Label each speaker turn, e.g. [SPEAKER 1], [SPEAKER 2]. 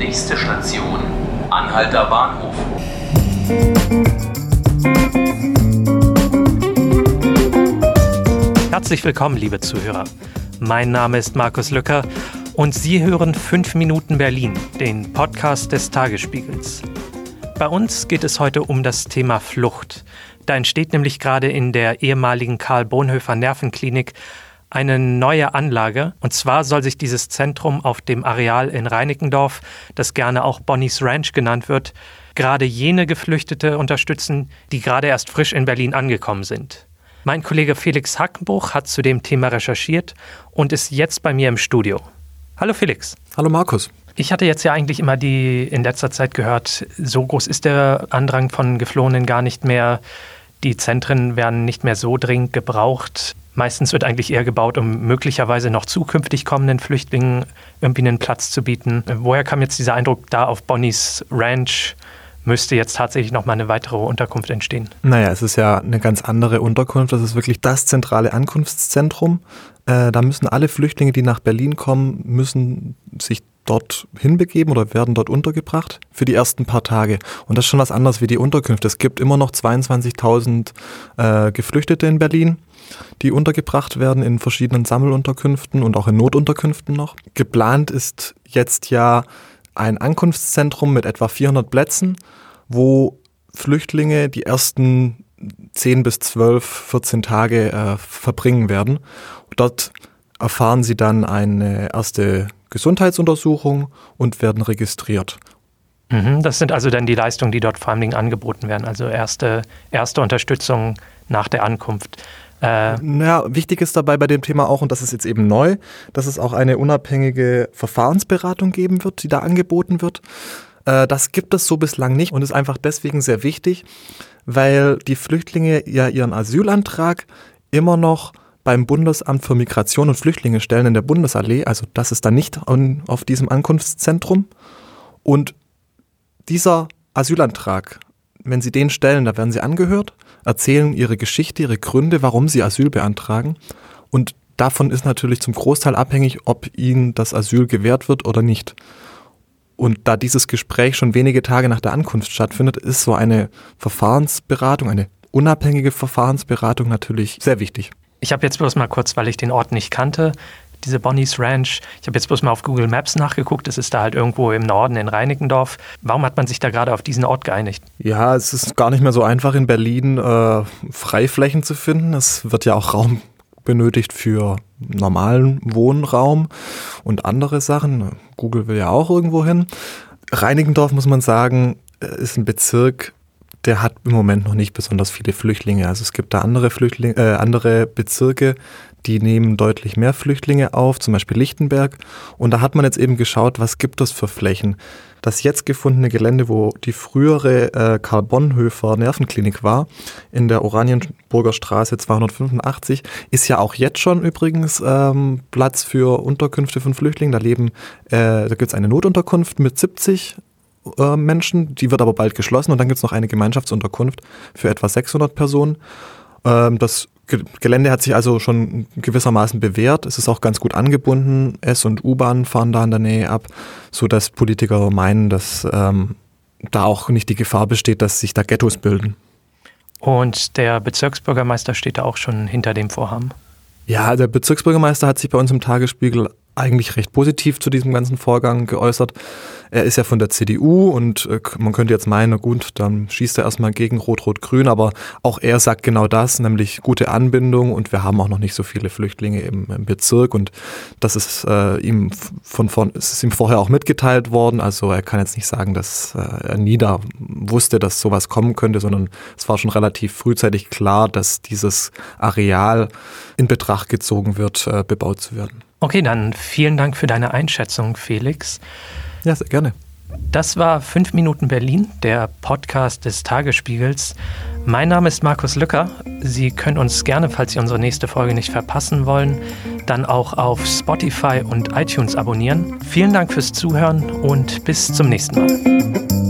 [SPEAKER 1] Nächste Station, Anhalter Bahnhof.
[SPEAKER 2] Herzlich willkommen, liebe Zuhörer. Mein Name ist Markus Lücker und Sie hören 5 Minuten Berlin, den Podcast des Tagesspiegels. Bei uns geht es heute um das Thema Flucht. Da entsteht nämlich gerade in der ehemaligen Karl Bonhoeffer Nervenklinik eine neue Anlage. Und zwar soll sich dieses Zentrum auf dem Areal in Reinickendorf, das gerne auch Bonnie's Ranch genannt wird, gerade jene Geflüchtete unterstützen, die gerade erst frisch in Berlin angekommen sind. Mein Kollege Felix Hackenbruch hat zu dem Thema recherchiert und ist jetzt bei mir im Studio. Hallo Felix.
[SPEAKER 3] Hallo Markus.
[SPEAKER 2] Ich hatte jetzt ja eigentlich immer die in letzter Zeit gehört, so groß ist der Andrang von Geflohenen gar nicht mehr. Die Zentren werden nicht mehr so dringend gebraucht. Meistens wird eigentlich eher gebaut, um möglicherweise noch zukünftig kommenden Flüchtlingen irgendwie einen Platz zu bieten. Woher kam jetzt dieser Eindruck, da auf Bonnies Ranch müsste jetzt tatsächlich noch mal eine weitere Unterkunft entstehen?
[SPEAKER 3] Naja, es ist ja eine ganz andere Unterkunft. Das ist wirklich das zentrale Ankunftszentrum. Äh, da müssen alle Flüchtlinge, die nach Berlin kommen, müssen sich dort hinbegeben oder werden dort untergebracht für die ersten paar Tage. Und das ist schon was anderes wie die Unterkünfte. Es gibt immer noch 22.000 äh, Geflüchtete in Berlin, die untergebracht werden in verschiedenen Sammelunterkünften und auch in Notunterkünften noch. Geplant ist jetzt ja ein Ankunftszentrum mit etwa 400 Plätzen, wo Flüchtlinge die ersten 10 bis 12, 14 Tage äh, verbringen werden. Dort erfahren sie dann eine erste Gesundheitsuntersuchung und werden registriert.
[SPEAKER 2] Mhm, das sind also dann die Leistungen, die dort vor allem angeboten werden, also erste, erste Unterstützung nach der Ankunft.
[SPEAKER 3] Äh naja, wichtig ist dabei bei dem Thema auch, und das ist jetzt eben neu, dass es auch eine unabhängige Verfahrensberatung geben wird, die da angeboten wird. Äh, das gibt es so bislang nicht und ist einfach deswegen sehr wichtig, weil die Flüchtlinge ja ihren Asylantrag immer noch beim Bundesamt für Migration und Flüchtlinge stellen in der Bundesallee. Also das ist dann nicht an, auf diesem Ankunftszentrum. Und dieser Asylantrag, wenn Sie den stellen, da werden Sie angehört, erzählen Ihre Geschichte, Ihre Gründe, warum Sie Asyl beantragen. Und davon ist natürlich zum Großteil abhängig, ob Ihnen das Asyl gewährt wird oder nicht. Und da dieses Gespräch schon wenige Tage nach der Ankunft stattfindet, ist so eine Verfahrensberatung, eine unabhängige Verfahrensberatung natürlich sehr wichtig.
[SPEAKER 2] Ich habe jetzt bloß mal kurz, weil ich den Ort nicht kannte, diese Bonnie's Ranch. Ich habe jetzt bloß mal auf Google Maps nachgeguckt. Es ist da halt irgendwo im Norden in Reinickendorf. Warum hat man sich da gerade auf diesen Ort geeinigt?
[SPEAKER 3] Ja, es ist gar nicht mehr so einfach in Berlin äh, Freiflächen zu finden. Es wird ja auch Raum benötigt für normalen Wohnraum und andere Sachen. Google will ja auch irgendwo hin. Reinickendorf, muss man sagen, äh, ist ein Bezirk, der hat im Moment noch nicht besonders viele Flüchtlinge. Also es gibt da andere Flüchtlinge, äh, andere Bezirke, die nehmen deutlich mehr Flüchtlinge auf, zum Beispiel Lichtenberg. Und da hat man jetzt eben geschaut, was gibt es für Flächen. Das jetzt gefundene Gelände, wo die frühere äh, Karl Bonhoeffer Nervenklinik war, in der Oranienburger Straße 285, ist ja auch jetzt schon übrigens ähm, Platz für Unterkünfte von Flüchtlingen. Da leben, äh, da gibt es eine Notunterkunft mit 70 äh, Menschen, die wird aber bald geschlossen und dann gibt es noch eine Gemeinschaftsunterkunft für etwa 600 Personen. Ähm, das Gelände hat sich also schon gewissermaßen bewährt. Es ist auch ganz gut angebunden. S- und U-Bahn fahren da in der Nähe ab, sodass Politiker meinen, dass ähm, da auch nicht die Gefahr besteht, dass sich da Ghettos bilden.
[SPEAKER 2] Und der Bezirksbürgermeister steht da auch schon hinter dem Vorhaben?
[SPEAKER 3] Ja, der Bezirksbürgermeister hat sich bei uns im Tagesspiegel eigentlich recht positiv zu diesem ganzen Vorgang geäußert. Er ist ja von der CDU und äh, man könnte jetzt meinen, gut, dann schießt er erstmal gegen Rot-Rot-Grün, aber auch er sagt genau das, nämlich gute Anbindung und wir haben auch noch nicht so viele Flüchtlinge im, im Bezirk und das ist äh, ihm von vorn, es ist ihm vorher auch mitgeteilt worden, also er kann jetzt nicht sagen, dass äh, er nie da wusste, dass sowas kommen könnte, sondern es war schon relativ frühzeitig klar, dass dieses Areal in Betracht gezogen wird, äh, bebaut zu werden.
[SPEAKER 2] Okay, dann vielen Dank für deine Einschätzung, Felix.
[SPEAKER 3] Ja, sehr gerne.
[SPEAKER 2] Das war 5 Minuten Berlin, der Podcast des Tagesspiegels. Mein Name ist Markus Lücker. Sie können uns gerne, falls Sie unsere nächste Folge nicht verpassen wollen, dann auch auf Spotify und iTunes abonnieren. Vielen Dank fürs Zuhören und bis zum nächsten Mal.